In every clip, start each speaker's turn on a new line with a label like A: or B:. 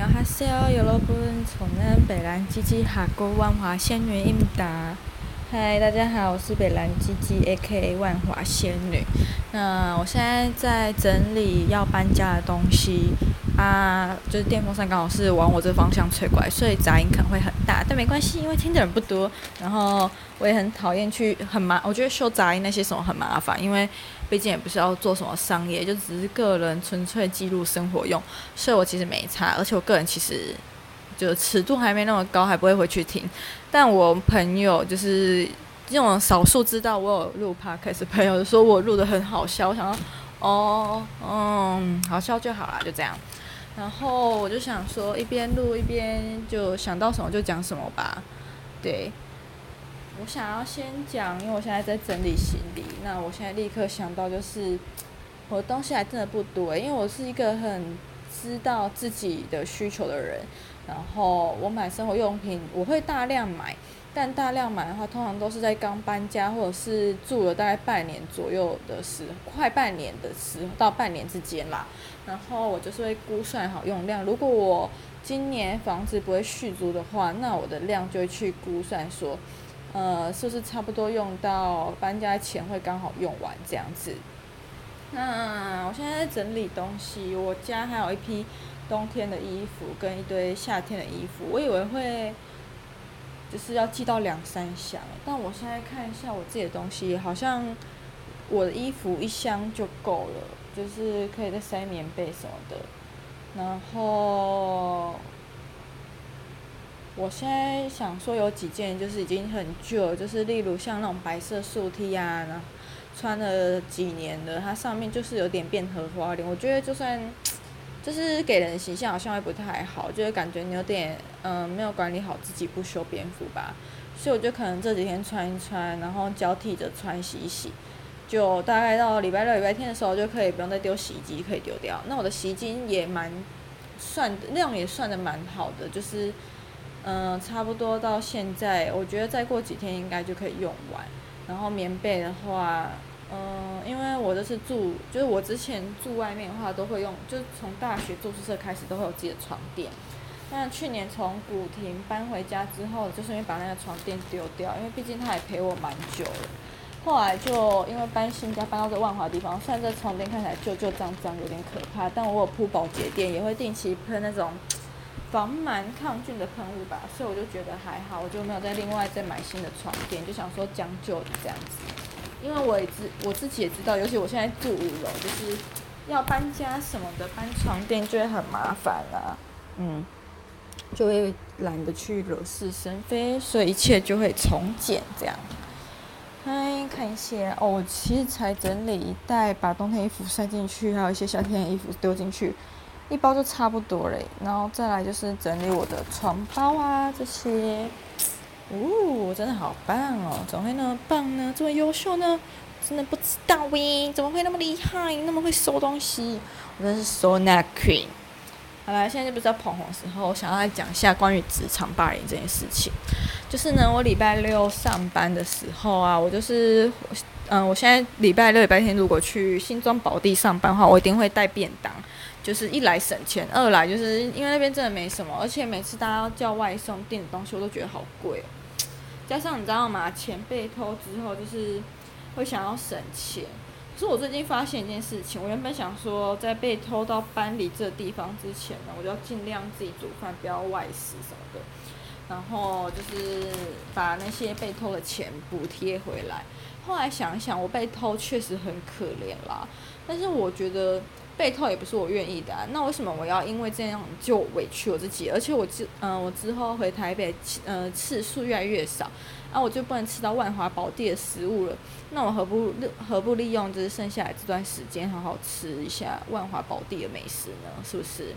A: 你好，哈喽，여러분，从南北兰基基哈国万华仙女应答。嗨，大家好，我是北兰基基 A.K.A 万华仙女。那我现在在整理要搬家的东西 啊，就是电风扇刚好是往我这方向吹过来，所以杂音可能会很大，但没关系，因为听的人不多。然后我也很讨厌去很麻，我觉得修杂音那些什么很麻烦，因为毕竟也不是要做什么商业，就只是个人纯粹记录生活用，所以我其实没差。而且我个人其实。就尺度还没那么高，还不会回去听。但我朋友就是这种少数知道我有录 podcast 朋友，说我录得很好笑。我想说，哦，嗯，好笑就好啦，就这样。然后我就想说，一边录一边就想到什么就讲什么吧。对，我想要先讲，因为我现在在整理行李。那我现在立刻想到就是，我的东西还真的不多，因为我是一个很知道自己的需求的人。然后我买生活用品，我会大量买，但大量买的话，通常都是在刚搬家或者是住了大概半年左右的时，快半年的时候到半年之间啦。然后我就是会估算好用量，如果我今年房子不会续租的话，那我的量就会去估算说，呃，是不是差不多用到搬家前会刚好用完这样子。那我现在在整理东西，我家还有一批。冬天的衣服跟一堆夏天的衣服，我以为会就是要寄到两三箱，但我现在看一下我自己的东西，好像我的衣服一箱就够了，就是可以再塞棉被什么的。然后我现在想说有几件就是已经很旧，就是例如像那种白色素 T 啊，然后穿了几年的，它上面就是有点变荷花脸，我觉得就算。就是给人的形象好像会不太好，就是感觉你有点嗯没有管理好自己，不修边幅吧。所以我就可能这几天穿一穿，然后交替着穿洗一洗，就大概到礼拜六、礼拜天的时候就可以不用再丢洗衣机，可以丢掉。那我的洗衣机也蛮算量也算得蛮好的，就是嗯差不多到现在，我觉得再过几天应该就可以用完。然后棉被的话。嗯，因为我这是住，就是我之前住外面的话，都会用，就从大学住宿舍开始，都会有自己的床垫。那去年从古亭搬回家之后，就顺便把那个床垫丢掉，因为毕竟它也陪我蛮久了。后来就因为搬新家，搬到这万华地方，虽然这床垫看起来旧旧脏脏，有点可怕，但我有铺保洁垫，也会定期喷那种防螨抗菌的喷雾吧，所以我就觉得还好，我就没有再另外再买新的床垫，就想说将就这样子。因为我也知我自己也知道，尤其我现在住五楼，就是要搬家什么的，搬床垫就会很麻烦啦，嗯，就会懒得去惹是生非，所以一切就会从简这样。嗨，看一下哦，我其实才整理一袋，把冬天衣服塞进去，还有一些夏天的衣服丢进去，一包就差不多嘞。然后再来就是整理我的床包啊这些。哦，真的好棒哦！怎么会那么棒呢？这么优秀呢？真的不知道喂，怎么会那么厉害？那么会收东西？我真是收纳 queen。好了，现在就不是要捧红的时候，我想要来讲一下关于职场霸凌这件事情。就是呢，我礼拜六上班的时候啊，我就是，嗯，我现在礼拜六、礼拜天如果去新庄宝地上班的话，我一定会带便当。就是一来省钱，二来就是因为那边真的没什么，而且每次大家叫外送订的东西，我都觉得好贵哦。加上你知道吗？钱被偷之后，就是会想要省钱。可是我最近发现一件事情，我原本想说，在被偷到搬离这地方之前呢，我就要尽量自己煮饭，不要外食什么的。然后就是把那些被偷的钱补贴回来。后来想一想，我被偷确实很可怜啦。但是我觉得。被偷也不是我愿意的啊，那为什么我要因为这样就委屈我自己？而且我之嗯、我之后回台北，呃，次数越来越少，啊，我就不能吃到万华宝地的食物了。那我何不何不利用就是剩下来这段时间，好好吃一下万华宝地的美食呢？是不是？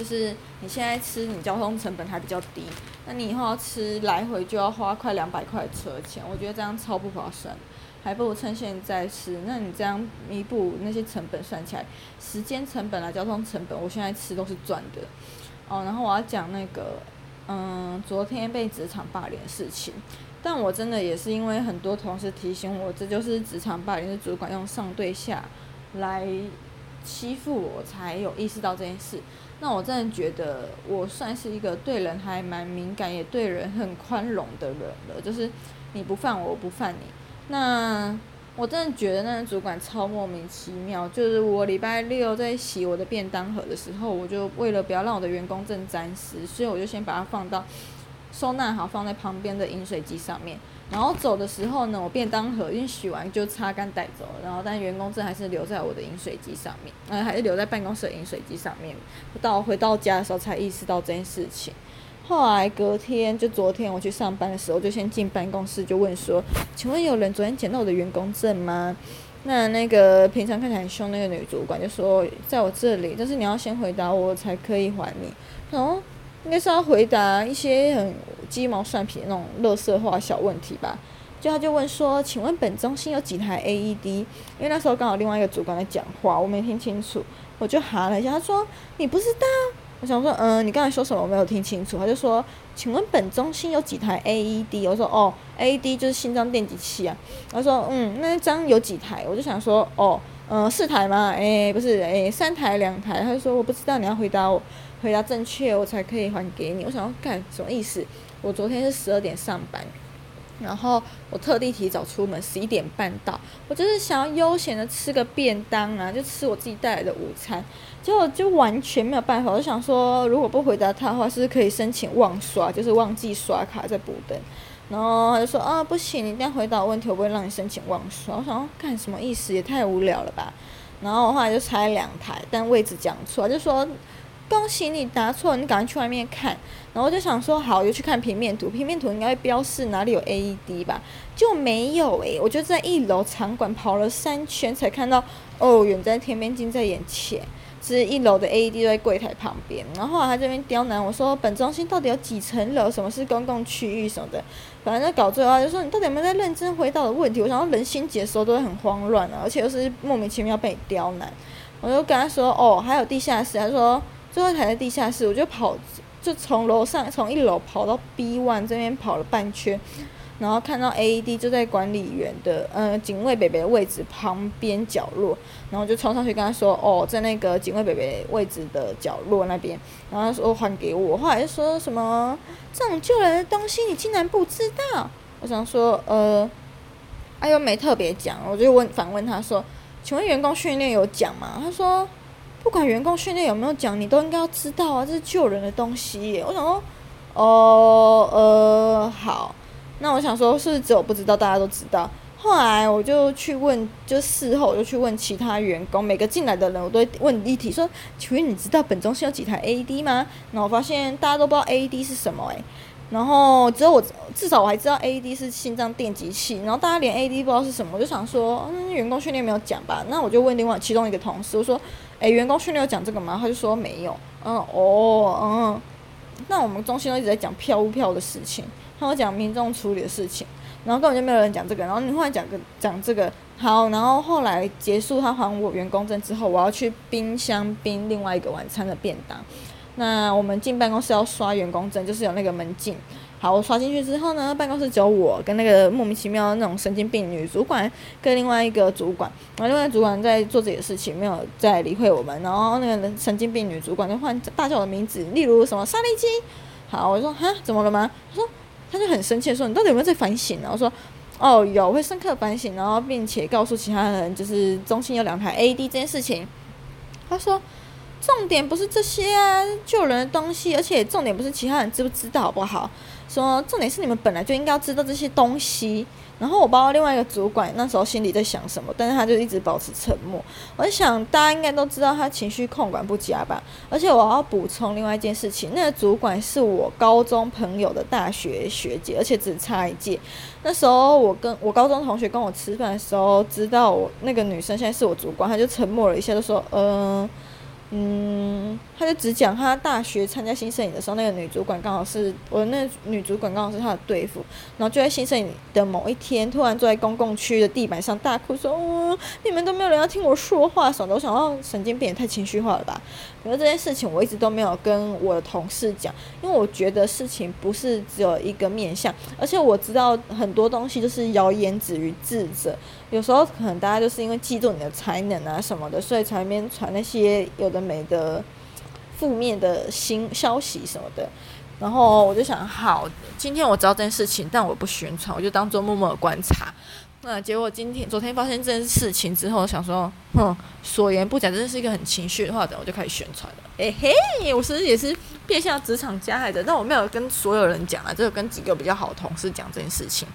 A: 就是你现在吃，你交通成本还比较低，那你以后要吃来回就要花快两百块车钱，我觉得这样超不划算。还不如趁现在吃，那你这样弥补那些成本算起来，时间成本啊、交通成本，我现在吃都是赚的。哦，然后我要讲那个，嗯，昨天被职场霸凌的事情，但我真的也是因为很多同事提醒我，这就是职场霸凌，是主管用上对下来欺负我，才有意识到这件事。那我真的觉得我算是一个对人还蛮敏感，也对人很宽容的人了。就是你不犯我，我不犯你。那我真的觉得那个主管超莫名其妙。就是我礼拜六在洗我的便当盒的时候，我就为了不要让我的员工证沾湿，所以我就先把它放到收纳好，放在旁边的饮水机上面。然后走的时候呢，我便当盒已经洗完就擦干带走。然后但员工证还是留在我的饮水机上面，呃，还是留在办公室饮水机上面。到回到家的时候才意识到这件事情。后来隔天就昨天我去上班的时候，就先进办公室就问说：“请问有人昨天捡到我的员工证吗？”那那个平常看起来很凶那个女主管就说：“在我这里，但是你要先回答我才可以还你。”然后。应该是要回答一些很鸡毛蒜皮那种乐色化小问题吧。就他就问说：“请问本中心有几台 AED？” 因为那时候刚好另外一个主管在讲话，我没听清楚，我就哈了一下。他说：“你不知道？”我想说：“嗯，你刚才说什么？我没有听清楚。”他就说：“请问本中心有几台 AED？” 我说：“哦，AED 就是心脏电击器啊。”他说：“嗯，那张有几台？”我就想说：“哦，嗯，四台吗？诶，不是，诶，三台两台。”他就说：“我不知道，你要回答我。”回答正确，我才可以还给你。我想要干什么意思？我昨天是十二点上班，然后我特地提早出门，十一点半到。我就是想要悠闲的吃个便当啊，就吃我自己带来的午餐。结果就完全没有办法。我就想说，如果不回答他的话，是不是可以申请忘刷，就是忘记刷卡再补登。然后他就说啊，不行，你一定要回答我问题，我不会让你申请忘刷。我想干什么意思？也太无聊了吧。然后我后来就拆两台，但位置讲错，就说。恭喜你答错，你赶快去外面看。然后我就想说，好，我就去看平面图，平面图应该会标示哪里有 AED 吧？就没有诶、我就在一楼场馆跑了三圈才看到，哦，远在天边近在眼前，是一楼的 AED 在柜台旁边。然后他这边刁难我说，本中心到底有几层楼？什么是公共区域什么的？反正就搞最后就说，你到底有没有在认真回答我的问题？我想说人心解的时候都会很慌乱啊，而且又是莫名其妙被你刁难。我就跟他说，哦，还有地下室。他说。最后才在地下室，我就跑，就从楼上从一楼跑到 B one 这边跑了半圈，然后看到 AED 就在管理员的呃警卫北北的位置旁边角落，然后就冲上去跟他说：“哦，在那个警卫北北位置的角落那边。”然后他说还给我，后来就说什么这种救人的东西你竟然不知道？我想说呃，他又没特别讲，我就问反问他说：“请问员工训练有讲吗？”他说。不管员工训练有没有讲，你都应该要知道啊，这是救人的东西。我想说，哦，呃，好，那我想说，是不是只有不知道，大家都知道。后来我就去问，就事后我就去问其他员工，每个进来的人我都会问一题，说：“请问你知道本中心有几台 AED 吗？”然后我发现大家都不知道 AED 是什么诶。然后只有我，至少我还知道 AED 是心脏电极器。然后大家连 AED 不知道是什么，我就想说，嗯，员工训练没有讲吧？那我就问另外其中一个同事，我说，诶，员工训练有讲这个吗？他就说没有。嗯，哦，嗯，那我们中心都一直在讲票务票的事情，他有讲民众处理的事情，然后根本就没有人讲这个。然后你后来讲个讲这个，好，然后后来结束他还我员工证之后，我要去冰箱冰另外一个晚餐的便当。那我们进办公室要刷员工证，就是有那个门禁。好，我刷进去之后呢，办公室只有我跟那个莫名其妙的那种神经病女主管跟另外一个主管，然后另外主管在做自己的事情，没有在理会我们。然后那个神经病女主管就换大叫我的名字，例如什么沙利基。好，我说哈，怎么了吗？他说他就很生气说，你到底有没有在反省呢？我说哦，有，会深刻反省，然后并且告诉其他人，就是中心有两台 AD 这件事情。他说。重点不是这些啊，救人的东西，而且重点不是其他人知不知道，好不好？说重点是你们本来就应该要知道这些东西。然后我包括另外一个主管那时候心里在想什么，但是他就一直保持沉默。我想，大家应该都知道他情绪控管不佳吧？而且我要补充另外一件事情，那个主管是我高中朋友的大学学姐，而且只差一届。那时候我跟我高中同学跟我吃饭的时候，知道我那个女生现在是我主管，他就沉默了一下，就说：“嗯。”嗯，他就只讲他大学参加新摄影的时候，那个女主管刚好是我的那女主管刚好是他的对付，然后就在新摄影的某一天，突然坐在公共区的地板上大哭说：“嗯，你们都没有人要听我说话什么的。”我想到神经病也太情绪化了吧？可是这件事情我一直都没有跟我的同事讲，因为我觉得事情不是只有一个面向，而且我知道很多东西就是谣言止于智者。有时候可能大家就是因为嫉妒你的才能啊什么的，所以才边传那些有的没的负面的新消息什么的。然后我就想，好，今天我知道这件事情，但我不宣传，我就当做默默的观察。那结果今天、昨天发生这件事情之后，想说，哼，所言不假，真的是一个很情绪化的，我就开始宣传了。哎嘿，我其实也是变相职场加害的，但我没有跟所有人讲啊，只有跟几个比较好同事讲这件事情。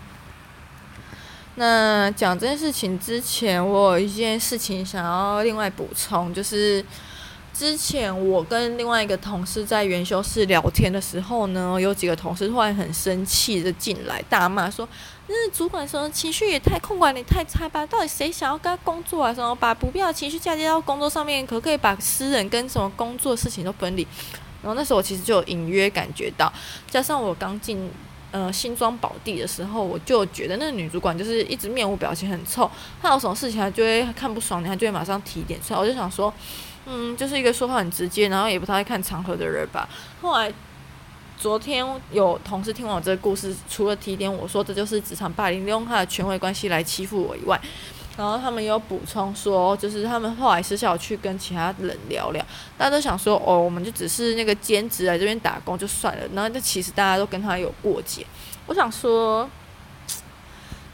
A: 那讲这件事情之前，我有一件事情想要另外补充，就是之前我跟另外一个同事在研修室聊天的时候呢，有几个同事突然很生气的进来大骂说：“那主管说情绪也太控管，你太差吧？到底谁想要跟他工作啊？什么把不必要的情绪嫁接到工作上面，可不可以把私人跟什么工作事情都分离？”然后那时候我其实就隐约感觉到，加上我刚进。呃，新庄宝地的时候，我就觉得那个女主管就是一直面无表情，很臭。她有什么事情，她就会看不爽你，她就会马上提点出来。我就想说，嗯，就是一个说话很直接，然后也不太会看场合的人吧。后来昨天有同事听完我这个故事，除了提点我说这就是职场霸凌，利用他的权威关系来欺负我以外。然后他们有补充说，就是他们后来私下去跟其他人聊聊，大家都想说，哦，我们就只是那个兼职来这边打工就算了。然后这其实大家都跟他有过节。我想说，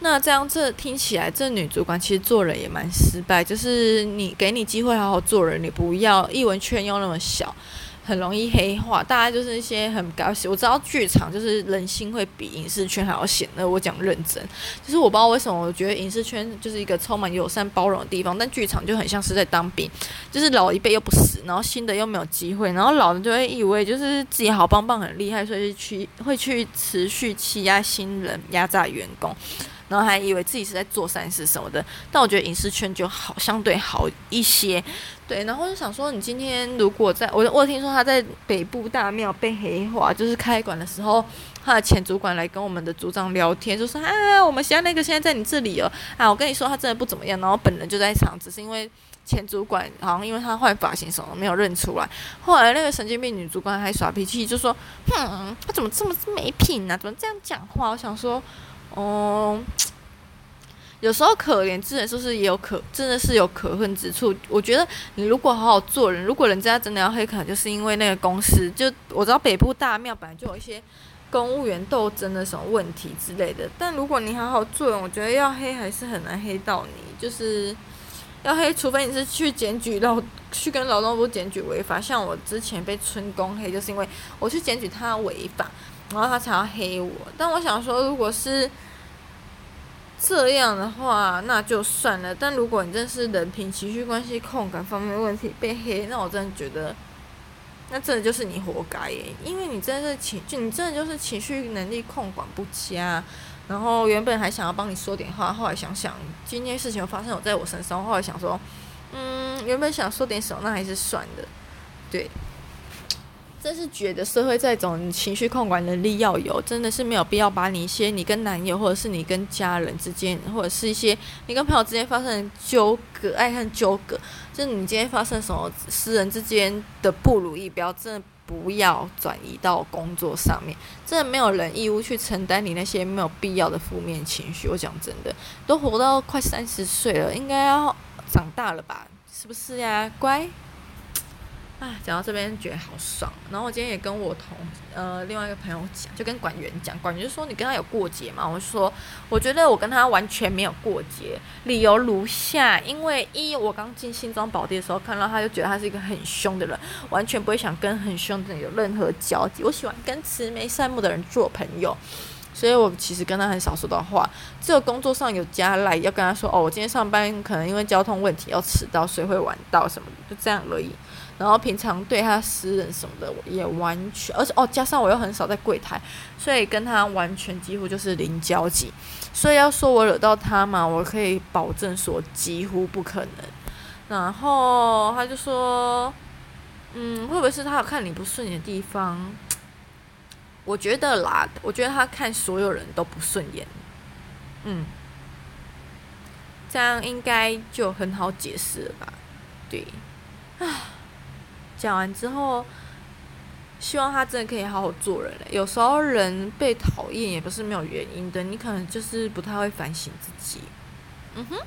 A: 那这样这听起来，这女主管其实做人也蛮失败。就是你给你机会好好做人，你不要一文圈又那么小。很容易黑化，大家就是一些很搞笑。我知道剧场就是人心会比影视圈还要险恶。我讲认真，就是我不知道为什么，我觉得影视圈就是一个充满友善包容的地方，但剧场就很像是在当兵，就是老一辈又不死，然后新的又没有机会，然后老的就会以为就是自己好棒棒很厉害，所以去会去持续欺压新人，压榨员工。然后还以为自己是在做善事什么的，但我觉得影视圈就好，相对好一些。对，然后就想说，你今天如果在我，我听说他在北部大庙被黑化，就是开馆的时候，他的前主管来跟我们的组长聊天，就说啊，我们现在那个现在在你这里哦，啊，我跟你说他真的不怎么样，然后本人就在场，只是因为前主管好像因为他换发型什么没有认出来，后来那个神经病女主管还耍脾气，就说，哼，他怎么这么没品呢？啊？怎么这样讲话？我想说。哦、有时候可怜之人是不是也有可真的是有可恨之处？我觉得你如果好好做人，如果人家真的要黑，可能就是因为那个公司。就我知道北部大庙本来就有一些公务员斗争的什么问题之类的。但如果你好好做人，我觉得要黑还是很难黑到你。就是要黑，除非你是去检举劳去跟劳动部检举违法。像我之前被春工黑，就是因为我去检举他违法。然后他才要黑我，但我想说，如果是这样的话，那就算了。但如果你真是人品、情绪关系、控感方面问题被黑，那我真的觉得，那真的就是你活该耶！因为你真的是情，就你真的就是情绪能力控管不佳。然后原本还想要帮你说点话，后来想想今天事情发生有在我身上，后来想说，嗯，原本想说点什么，那还是算的，对。真是觉得社会这种情绪控管能力要有，真的是没有必要把你一些你跟男友，或者是你跟家人之间，或者是一些你跟朋友之间发生的纠葛、爱恨纠葛，就是你今天发生什么私人之间的不如意，不要真的不要转移到工作上面，真的没有人义务去承担你那些没有必要的负面情绪。我讲真的，都活到快三十岁了，应该要长大了吧？是不是呀，乖？啊，讲到这边觉得好爽。然后我今天也跟我同呃另外一个朋友讲，就跟管员讲，管员就说你跟他有过节吗？我说我觉得我跟他完全没有过节，理由如下：因为一我刚进新庄宝地的时候看到他就觉得他是一个很凶的人，完全不会想跟很凶的人有任何交集。我喜欢跟慈眉善目的人做朋友，所以我其实跟他很少说的话，只有工作上有加赖要跟他说哦，我今天上班可能因为交通问题要迟到，所以会晚到什么的，就这样而已。然后平常对他私人什么的也完全，而且哦，加上我又很少在柜台，所以跟他完全几乎就是零交集。所以要说我惹到他嘛，我可以保证说几乎不可能。然后他就说，嗯，会不会是他有看你不顺眼的地方？我觉得啦，我觉得他看所有人都不顺眼。嗯，这样应该就很好解释了吧？对，啊。讲完之后，希望他真的可以好好做人嘞。有时候人被讨厌也不是没有原因的，你可能就是不太会反省自己。嗯哼。